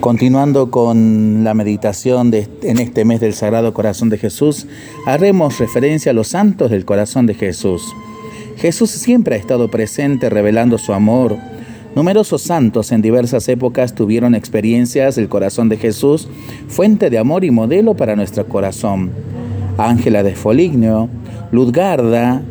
Continuando con la meditación en este mes del Sagrado Corazón de Jesús, haremos referencia a los santos del corazón de Jesús. Jesús siempre ha estado presente revelando su amor. Numerosos santos en diversas épocas tuvieron experiencias del corazón de Jesús, fuente de amor y modelo para nuestro corazón. Ángela de Foligno, Ludgarda,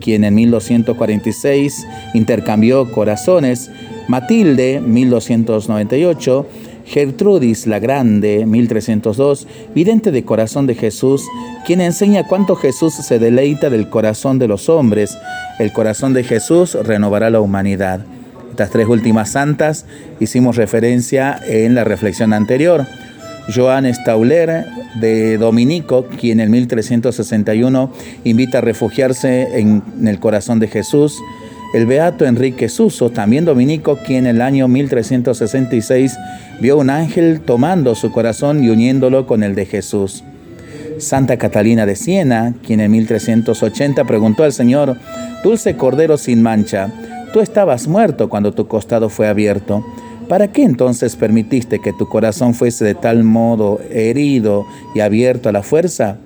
quien en 1246 intercambió corazones, Matilde, 1298, Gertrudis la Grande, 1302, vidente de corazón de Jesús, quien enseña cuánto Jesús se deleita del corazón de los hombres. El corazón de Jesús renovará la humanidad. Estas tres últimas santas hicimos referencia en la reflexión anterior. Joan Stauler de Dominico, quien en 1361 invita a refugiarse en el corazón de Jesús el beato Enrique Suso, también dominico, quien en el año 1366 vio un ángel tomando su corazón y uniéndolo con el de Jesús. Santa Catalina de Siena, quien en 1380 preguntó al Señor, Dulce Cordero sin mancha, tú estabas muerto cuando tu costado fue abierto. ¿Para qué entonces permitiste que tu corazón fuese de tal modo herido y abierto a la fuerza?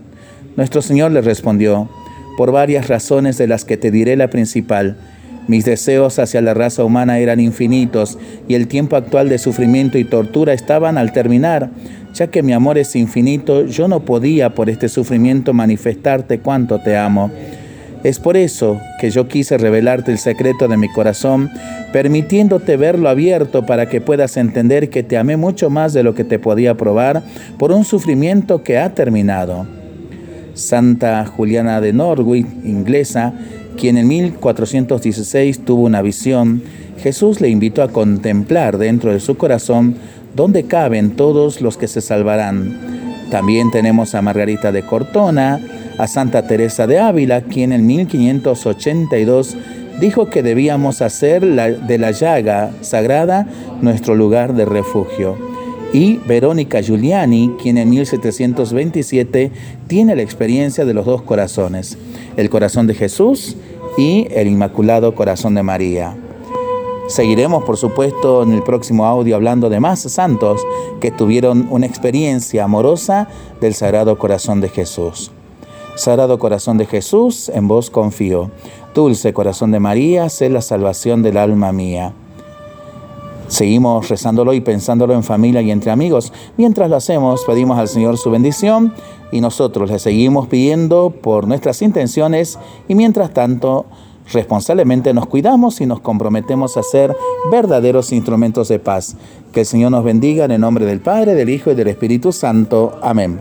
Nuestro Señor le respondió, por varias razones de las que te diré la principal, mis deseos hacia la raza humana eran infinitos y el tiempo actual de sufrimiento y tortura estaban al terminar. Ya que mi amor es infinito, yo no podía por este sufrimiento manifestarte cuánto te amo. Es por eso que yo quise revelarte el secreto de mi corazón, permitiéndote verlo abierto para que puedas entender que te amé mucho más de lo que te podía probar por un sufrimiento que ha terminado. Santa Juliana de Norwich, inglesa, quien en 1416 tuvo una visión, Jesús le invitó a contemplar dentro de su corazón donde caben todos los que se salvarán. También tenemos a Margarita de Cortona, a Santa Teresa de Ávila, quien en 1582 dijo que debíamos hacer de la llaga sagrada nuestro lugar de refugio. Y Verónica Giuliani, quien en 1727 tiene la experiencia de los dos corazones el corazón de Jesús y el Inmaculado Corazón de María. Seguiremos, por supuesto, en el próximo audio hablando de más santos que tuvieron una experiencia amorosa del Sagrado Corazón de Jesús. Sagrado Corazón de Jesús, en vos confío. Dulce Corazón de María, sé la salvación del alma mía. Seguimos rezándolo y pensándolo en familia y entre amigos. Mientras lo hacemos, pedimos al Señor su bendición y nosotros le seguimos pidiendo por nuestras intenciones y mientras tanto responsablemente nos cuidamos y nos comprometemos a ser verdaderos instrumentos de paz. Que el Señor nos bendiga en el nombre del Padre, del Hijo y del Espíritu Santo. Amén.